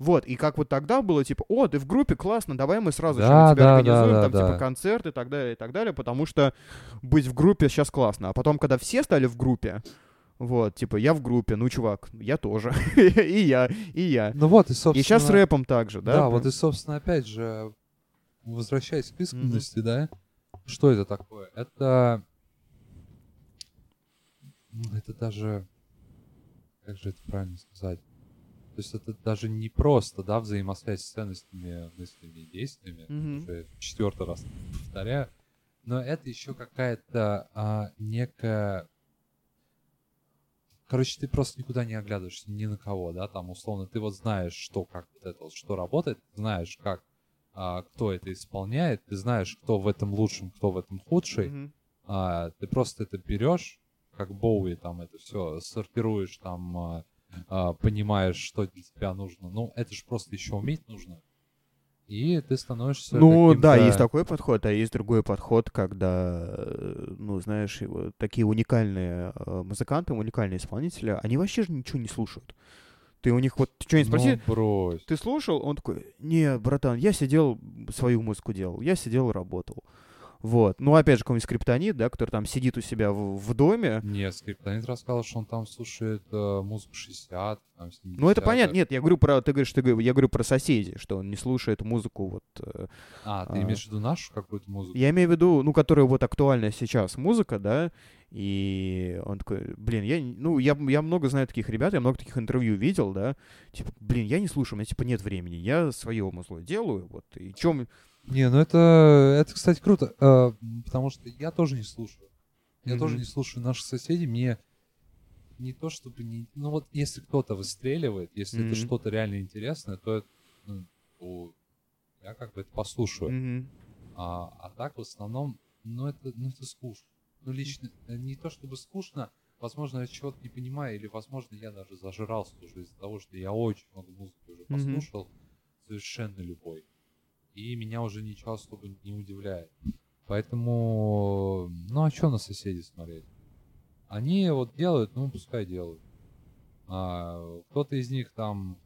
Вот, и как вот тогда было, типа, о, ты в группе, классно, давай мы сразу да, тебя да, организуем, да, там, да, типа, да. концерт и так далее, и так далее, потому что быть в группе сейчас классно. А потом, когда все стали в группе, вот, типа, я в группе, ну, чувак, я тоже. и я, и я. Ну вот, и, собственно... И сейчас с рэпом также, да? Да, вот и, собственно, опять же, возвращаясь к искренности, да, что это такое? Это... Ну, это даже... Как же это правильно сказать? То есть это даже не просто, да, взаимосвязь с ценностями, мыслями и действиями, Мгм. уже четвертый раз повторяю, но это еще какая-то а, некая... Короче, ты просто никуда не оглядываешься ни на кого, да, там условно ты вот знаешь, что как вот это вот, что работает, знаешь, как а, кто это исполняет, ты знаешь, кто в этом лучшим, кто в этом худший, Мгм. а, ты просто это берешь, как Боуи, там это все сортируешь, там а, а, понимаешь, что для тебя нужно. Ну, это же просто еще уметь нужно. И ты становишься Ну, да, есть такой подход, а есть другой подход, когда, э, ну, знаешь, такие уникальные э, музыканты, уникальные исполнители, они вообще же ничего не слушают. Ты у них вот что-нибудь спроси, Ну, брось. ты слушал? Он такой, не, братан, я сидел, свою музыку делал, я сидел, работал. Вот. Ну, опять же, какой-нибудь скриптонит, да, который там сидит у себя в, в доме. Нет, Скриптонит рассказал, что он там слушает э, музыку 60, там, 70 Ну, это понятно. Нет, я говорю про, ты говоришь, ты, я говорю про соседей, что он не слушает музыку вот... э, А, ты а. имеешь в виду нашу какую-то музыку? Я имею в виду, ну, которая вот актуальная сейчас музыка, да, и он такой, блин, я, ну, я, я много знаю таких ребят, я много таких интервью видел, да, типа, блин, я не слушаю, у меня, типа, нет времени, я свое музло делаю, вот, и чем... Не, ну это, это, кстати, круто, э, потому что я тоже не слушаю. Я тоже Мгм. не слушаю наших соседей. Мне не то чтобы не... Ну вот если кто-то выстреливает, если это Мгм. что-то реально интересное, то, это, ну, то я как бы это послушаю. Мгм. А, а так в основном, ну это, ну это скучно. Ну лично, э, не то чтобы скучно, возможно, я чего-то не понимаю, или, возможно, я даже зажрался уже из-за того, что я очень много музыки уже послушал, совершенно любой. И меня уже ничего особо не удивляет. Поэтому, ну а что на соседей смотреть? Они вот делают, ну пускай делают. А, кто-то из них там...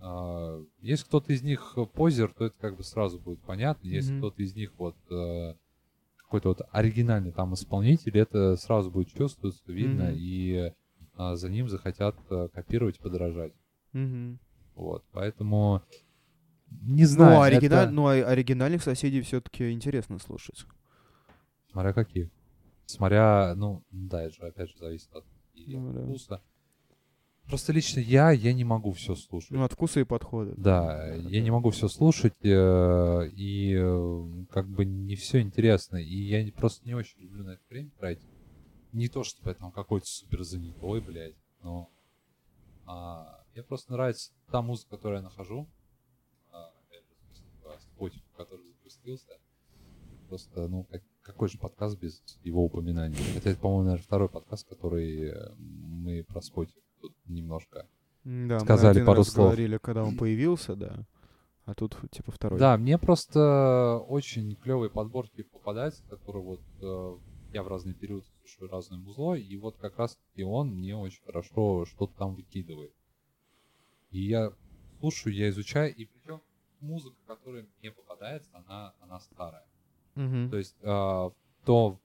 а, если кто-то из них позер, то это как бы сразу будет понятно. Если Мгм. кто-то из них вот э, какой-то вот оригинальный там исполнитель, это сразу будет чувствоваться, видно, Мгм. и а, за ним захотят э, копировать, подражать. Мгм. Вот, поэтому не знаю. ну, оригиналь... это- ну, а оригинальных соседей все-таки интересно слушать. Смотря какие. Смотря, ну, да, это же опять же зависит от Ну, да. вкуса. Просто лично я, я не могу все слушать. Ну, от вкуса и подхода. Да, я не могу все слушать, э, и э, как бы не все интересно. И я просто не очень люблю на это время тратить. Не то, чтобы я там какой-то супер занятой, блядь, но а, мне просто нравится та музыка, которую я нахожу. А, Spotify, который запустился. Просто, ну, как- какой же подкаст без его упоминания? Хотя это, по-моему, наверное, второй подкаст, который э, мы про Spotify немножко Да, Сказали мы пару слов. говорили, когда он появился, да. А тут, типа, второй. Да, мне просто очень клевые подборки попадаются, которые вот э, я в разные периоды слушаю разное музло, и вот как раз таки он мне очень хорошо что-то там выкидывает. И я слушаю, я изучаю, и причем музыка, которая мне попадается, она, она старая. Мгм. То есть э, то,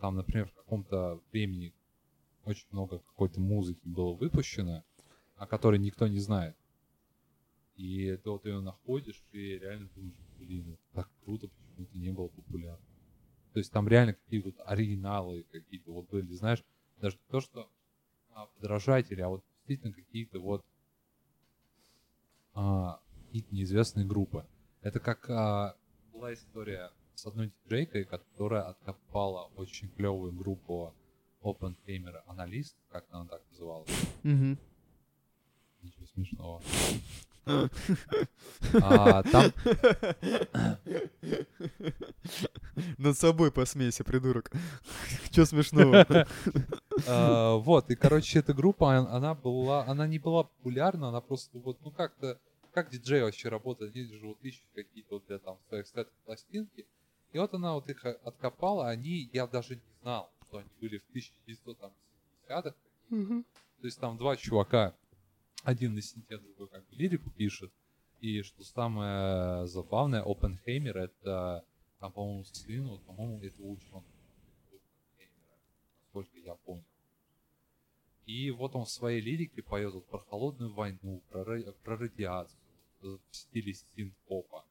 там, например, в каком-то времени, очень много какой-то музыки было выпущено, о которой никто не знает. И ты вот ее находишь и реально думаешь, блин, это так круто, почему это не было популярно. То есть там реально какие-то вот оригиналы какие-то вот были, знаешь, даже то, что а, подражатели, а вот действительно какие-то вот а, какие-то неизвестные группы. Это как а, была история с одной диджейкой, которая откопала очень клевую группу Open Gamer Analyst, как она так называлась. Мгм. Ничего смешного. А, там, Над собой посмейся, придурок. Чё смешного? а, вот, и, короче, эта группа, он- она была, она не была популярна, она просто вот, ну, как-то, как диджей вообще работает, они же вот ищут какие-то вот для там своих сетов пластинки, и вот она вот их а, откопала, они, я даже не знал, что они были в 1970-х, то есть там два чувака, один на синте, другой как бы лирику пишет. И что самое забавное, Опенхеймер это, там, по-моему, сын, вот, по-моему, это ученый Оппенхеймера, насколько я понял. И вот он в своей лирике поет вот про холодную войну, про, про радиацию, в стиле синт-попа.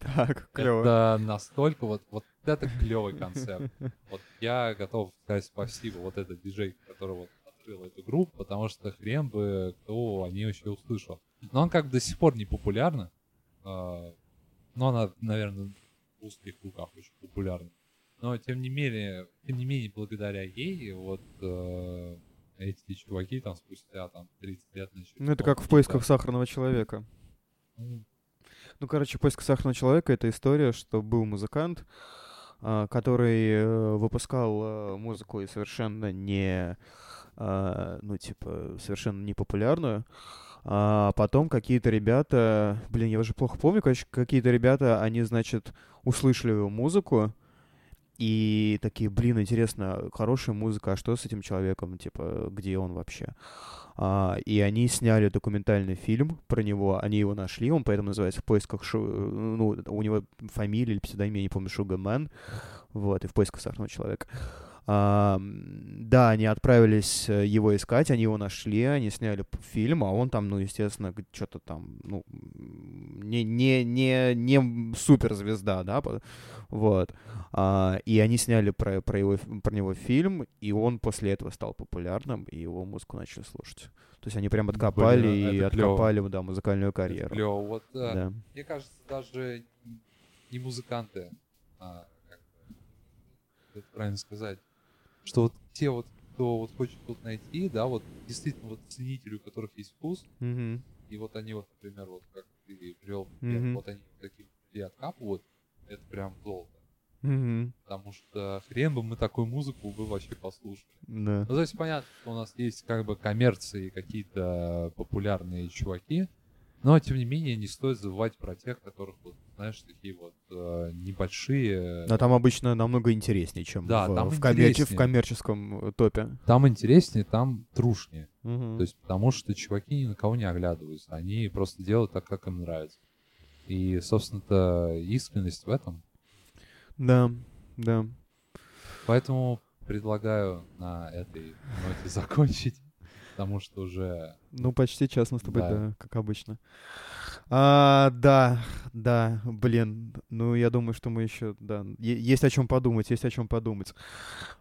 Так, клево. Это настолько вот, вот это клевый концепт. Вот я готов сказать спасибо вот этой диджей, который вот открыл эту группу, потому что хрен бы кто о ней вообще услышал. Но он как бы до сих пор не популярна. а, Но она, наверное, в узких кругах очень популярна. Но тем не менее, тем не менее, благодаря ей вот э, эти чуваки там спустя там 30 лет начали. Ну, это как в поисках сахарного человека. Ну, короче, поиск сахарного человека — это история, что был музыкант, а, который э, выпускал э, музыку и совершенно не, а, ну, типа, совершенно не популярную. А потом какие-то ребята, блин, я уже плохо помню, короче, какие-то ребята, они, значит, услышали его музыку, и такие, блин, интересно, хорошая музыка, а что с этим человеком, типа, где он вообще? А, и они сняли документальный фильм про него, они его нашли, он поэтому называется «В поисках Шу...», ну, у него фамилия или псевдоним, я не помню, Шугамен, вот, и «В поисках сахарного человека». А, да, они отправились э, его искать, они его нашли, они сняли фильм, а он там, ну, естественно, что-то там, ну, не, не, не, не суперзвезда, да, вот. А, и они сняли про, про, его, про него фильм, и он после этого стал популярным, и его музыку начали слушать. То есть они прям откопали Блин, и это клёво. откопали, да, музыкальную это карьеру. клёво. Вот э, Да. Мне кажется, даже не музыканты, а как это правильно сказать, что вот те вот, кто вот хочет тут найти, да, вот действительно вот ценители, у которых есть вкус, Мгм. и вот они вот, например, вот как ты привел, Мгм. вот они вот таких людей откапывают, это прям золото. Мгм. Потому что хрен бы мы такую музыку бы вообще послушали. Да. Ну, то есть понятно, что у нас есть как бы коммерции, какие-то популярные чуваки, но тем не менее не стоит забывать про тех, которых вот, знаешь, такие вот э, небольшие. Но там обычно намного интереснее, чем Да, в, там в, коммерче- в коммерческом э, топе. Там интереснее, там трушнее. Мгм. То есть потому что чуваки ни на кого не оглядываются, они просто делают так, как им нравится. И, собственно-то, искренность в этом. Да, да. Поэтому предлагаю на этой ноте закончить, потому что уже Ну, почти час наступает, Да. да, как обычно. А, да, да, блин. Ну, я думаю, что мы еще, да, есть о чем подумать, есть о чем подумать.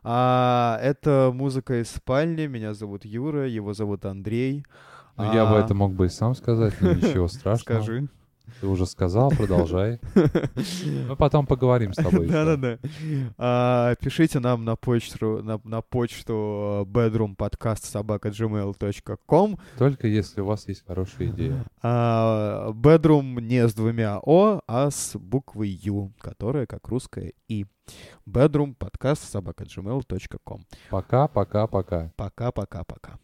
А, это музыка из спальни. Меня зовут Юра, его зовут Андрей. Ну, я бы А, это мог бы и сам сказать, но ничего страшного. Скажи. Ты уже сказал, продолжай. Мы потом поговорим с тобой. Да-да-да. А, Пишите нам на почту, на, на почту bedroompodcast.gmail.com Только если у вас есть хорошая идея. А, Bedroom не с двумя О, а с буквой Ю, которая как русская И. Bedroom подкаст собака gmail.com. Пока, пока, пока. Пока-пока-пока.